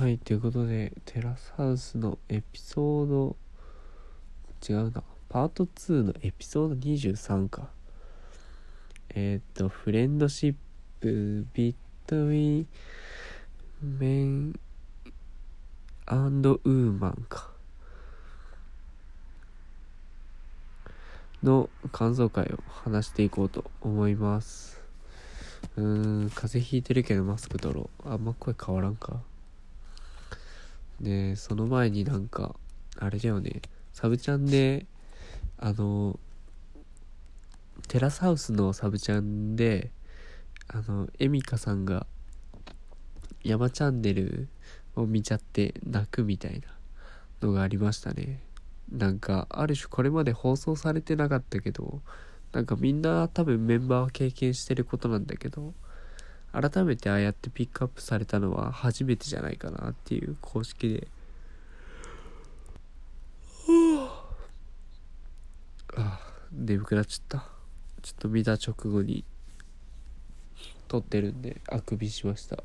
はい、ということで、テラスハウスのエピソード、違うな、パート2のエピソード23か。えーっと、フレンドシップ、ビットウィン、メン、アンドウーマンか。の感想会を話していこうと思います。うーん、風邪ひいてるけどマスク取ろう。あんま声変わらんか。で、その前になんか、あれだよね、サブチャンで、あの、テラスハウスのサブチャンで、あの、エミカさんが、山チャンネルを見ちゃって泣くみたいなのがありましたね。なんか、ある種これまで放送されてなかったけど、なんかみんな多分メンバーは経験してることなんだけど、改めてああやってピックアップされたのは初めてじゃないかなっていう公式で。ああ、眠くなっちゃった。ちょっと見た直後に撮ってるんで、あくびしました。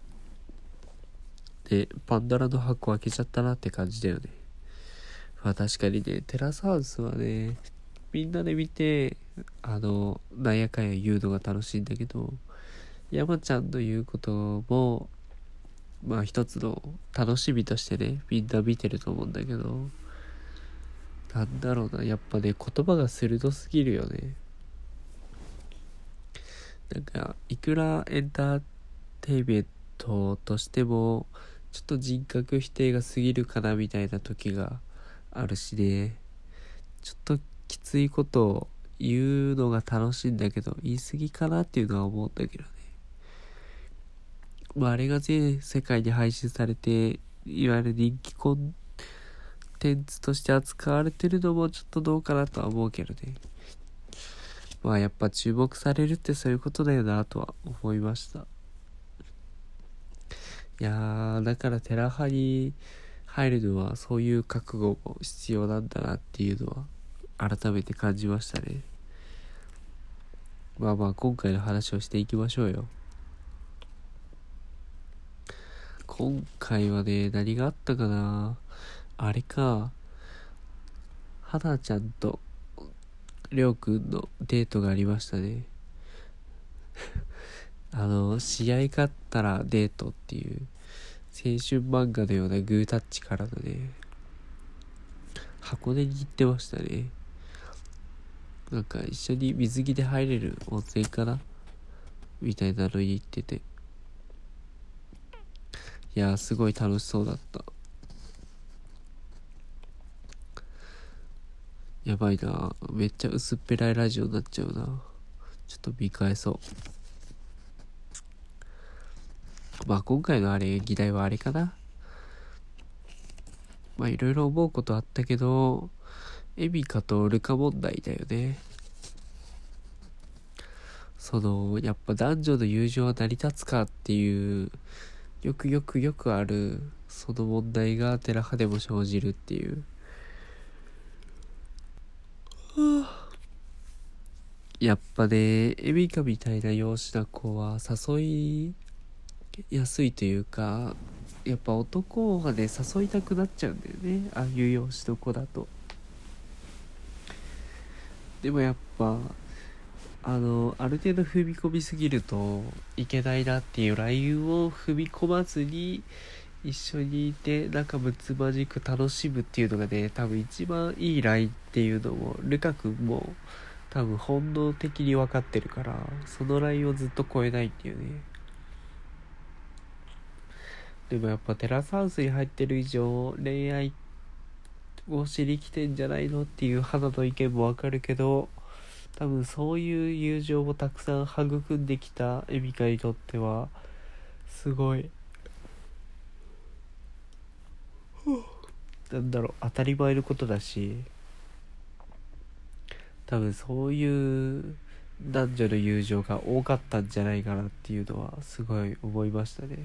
で、パンドラの箱開けちゃったなって感じだよね。まあ確かにね、テラスハウスはね、みんなで見て、あの、なんやかんや言うのが楽しいんだけど、山ちゃんの言うことも、まあ一つの楽しみとしてね、みんな見てると思うんだけど、なんだろうな、やっぱね、言葉が鋭すぎるよね。なんか、いくらエンターテイメントとしても、ちょっと人格否定が過ぎるかなみたいな時があるしね、ちょっときついことを言うのが楽しいんだけど、言い過ぎかなっていうのは思うんだけどね。まあ、あれが全世界に配信されて、いわゆる人気コンテンツとして扱われてるのもちょっとどうかなとは思うけどね。まあやっぱ注目されるってそういうことだよなとは思いました。いやー、だからテラハに入るのはそういう覚悟も必要なんだなっていうのは改めて感じましたね。まあまあ今回の話をしていきましょうよ。今回はね、何があったかな？あれか。はなちゃんとりょうくんのデートがありましたね。あの、試合勝ったらデートっていう、青春漫画のようなグータッチからのね、箱根に行ってましたね。なんか一緒に水着で入れる温泉かな？みたいなのに行ってて。いやー、すごい楽しそうだった。やばいな。めっちゃ薄っぺらいラジオになっちゃうな。ちょっと見返そう。まあ今回のあれ議題はあれかな。まあいろいろ思うことあったけどエミカとルカ問題だよね。そのやっぱ男女の友情は成り立つかっていうよくよくよくあるその問題がテラハでも生じるっていうやっぱね、エミカみたいな容姿な子は誘いやすいというか、やっぱ男がね、誘いたくなっちゃうんだよね。ああいう容姿の子だと。でもやっぱ、あの、ある程度踏み込みすぎるといけないなっていうラインを踏み込まずに、一緒にいて仲睦まじく楽しむっていうのがね多分一番いいラインっていうのもルカ君も多分本能的に分かってるからそのラインをずっと超えないっていうね。でもやっぱテラスハウスに入ってる以上恋愛をしに来てんじゃないのっていう肌の意見もわかるけど多分そういう友情をたくさん育んできたエミカにとってはすごい。なんだろう当たり前のことだし多分そういう男女の友情が多かったんじゃないかなっていうのはすごい思いましたね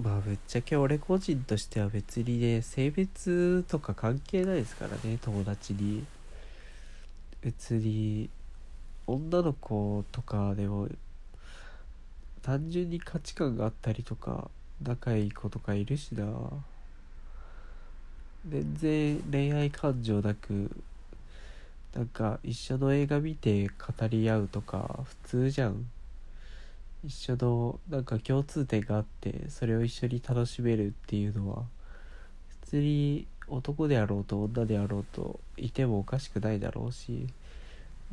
まあぶっちゃけ俺個人としては別にね性別とか関係ないですからね友達に。別に女の子とかでも単純に価値観があったりとか仲いい子とかいるしな。全然恋愛感情なくなんか一緒の映画見て語り合うとか普通じゃん。一緒のなんか共通点があってそれを一緒に楽しめるっていうのは普通に男であろうと女であろうといてもおかしくないだろうし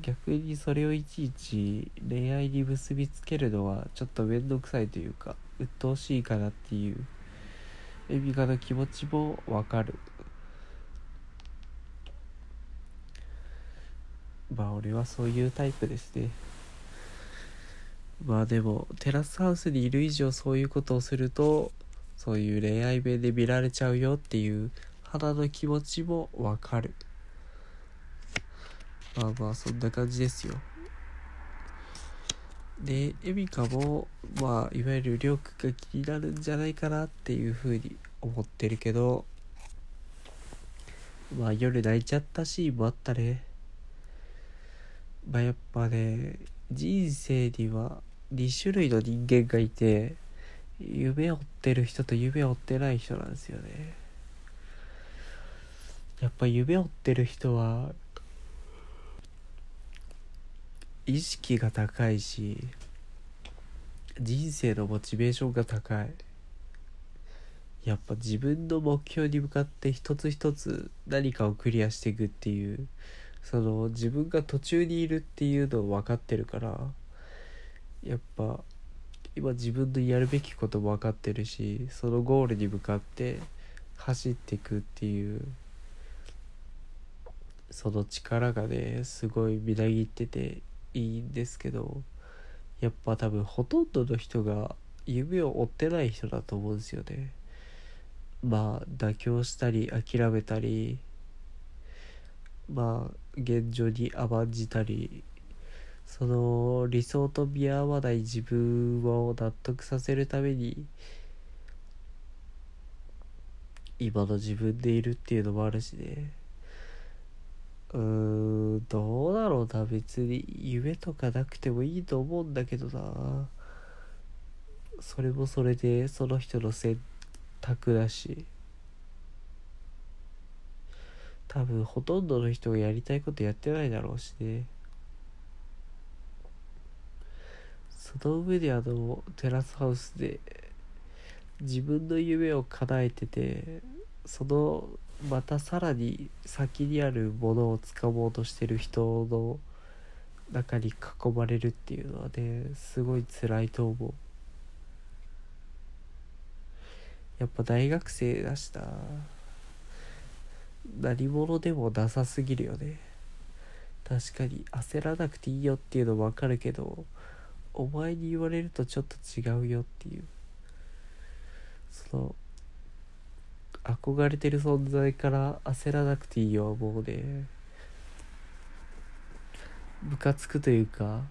逆にそれをいちいち恋愛に結びつけるのはちょっと面倒くさいというか鬱陶しいかなっていうエミカの気持ちもわかる。まあ俺はそういうタイプですね。まあでもテラスハウスにいる以上そういうことをするとそういう恋愛面で見られちゃうよっていう肌の気持ちもわかる。まあまあそんな感じですよ。でエミカもまあいわゆるりょうくが気になるんじゃないかなっていうふうに思ってるけどまあ夜泣いちゃったシーンもあったね。まあやっぱね人生には2種類の人間がいて夢を追ってる人と夢を追ってない人なんですよね。やっぱ夢を追ってる人は意識が高いし人生のモチベーションが高い。やっぱ自分の目標に向かって一つ一つ何かをクリアしていくっていうその自分が途中にいるっていうのを分かってるからやっぱ今自分のやるべきことも分かってるしそのゴールに向かって走っていくっていうその力がねすごいみなぎってていいんですけどやっぱ多分ほとんどの人が夢を追ってない人だと思うんですよね。まあ妥協したり諦めたりまあ現状に甘んじたりその理想と見合わない自分を納得させるために今の自分でいるっていうのもあるしね。うーんどうだろうな別に夢とかなくてもいいと思うんだけどな。それもそれでその人の選択だし。多分ほとんどの人がやりたいことやってないだろうしね。その上であのテラスハウスで自分の夢を叶えててそのまたさらに先にあるものをつかもうとしてる人の中に囲まれるっていうのはねすごい辛いと思う。やっぱ大学生だしな何者でもなさすぎるよね。確かに焦らなくていいよっていうのもわかるけどお前に言われるとちょっと違うよっていう。その憧れてる存在から焦らなくていいよもうね。ムカつくというか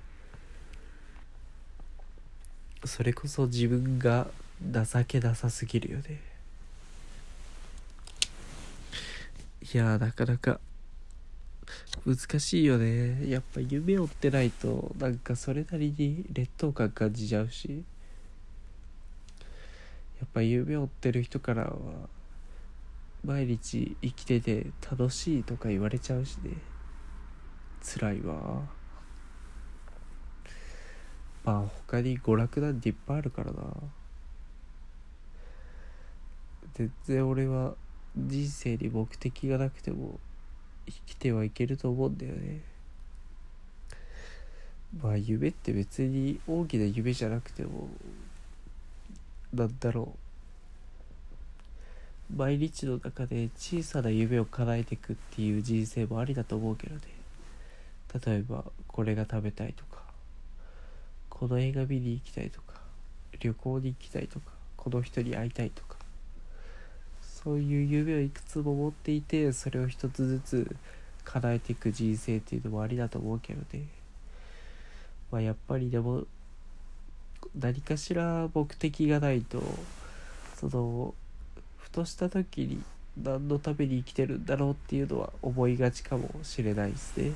それこそ自分が情けなさすぎるよね。いやなかなか難しいよね。やっぱ夢を追ってないとなんかそれなりに劣等感感じちゃうし。やっぱ夢を追ってる人からは毎日生きてて楽しいとか言われちゃうしね。辛いわ。まあ他に娯楽なんていっぱいあるからな。全然俺は人生に目的がなくても生きてはいけると思うんだよね。まあ夢って別に大きな夢じゃなくてもなんだろう。毎日の中で小さな夢を叶えていくっていう人生もありだと思うけどね。例えばこれが食べたいとかこの映画見に行きたいとか旅行に行きたいとかこの人に会いたいとか。そういう夢をいくつも持っていてそれを一つずつ叶えていく人生っていうのもありだと思うけどね。まあやっぱりでも何かしら目的がないとそのふとした時に何のために生きてるんだろうっていうのは思いがちかもしれないですね。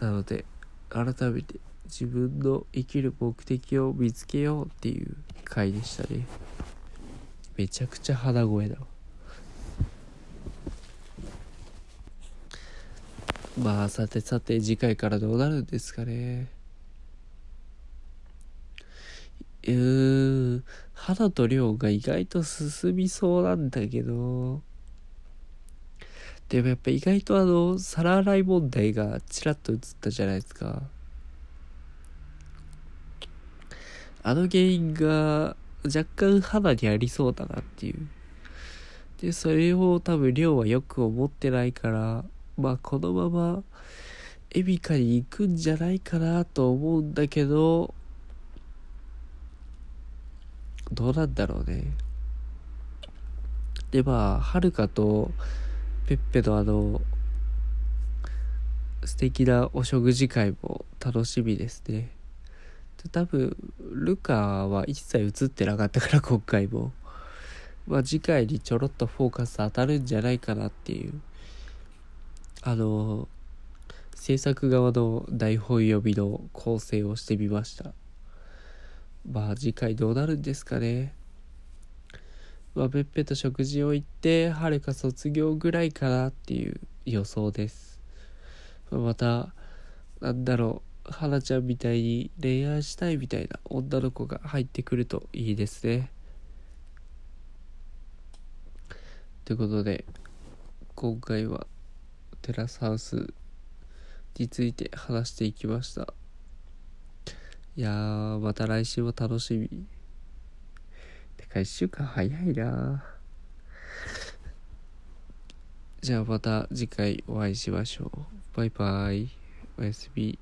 なので改めて自分の生きる目的を見つけようっていう回でしたね。めちゃくちゃ鼻声だわ。まあさてさて次回からどうなるんですかね。うーん肌と量が意外と進みそうなんだけど。でもやっぱ意外とあの皿洗い問題がちらっと映ったじゃないですか。あの原因が若干肌にありそうだなっていう。でそれを多分量はよく思ってないからまあこのままエビカに行くんじゃないかなと思うんだけどどうなんだろうね。でまあはるかとペッペのあの素敵なお食事会も楽しみですね。多分ルカは一切映ってなかったから今回も。まあ次回にちょろっとフォーカス当たるんじゃないかなっていう。あの制作側の台本読みの構成をしてみました。まあ次回どうなるんですかね。まあべっぺと食事を行ってはるか卒業ぐらいかなっていう予想です、まあまたなんだろう。花ちゃんみたいに恋愛したいみたいな女の子が入ってくるといいですね。ということで今回はテラスハウスについて話していきました。いやーまた来週も楽しみ。てか1週間早いな。じゃあまた次回お会いしましょう。バイバイ。おやすみ。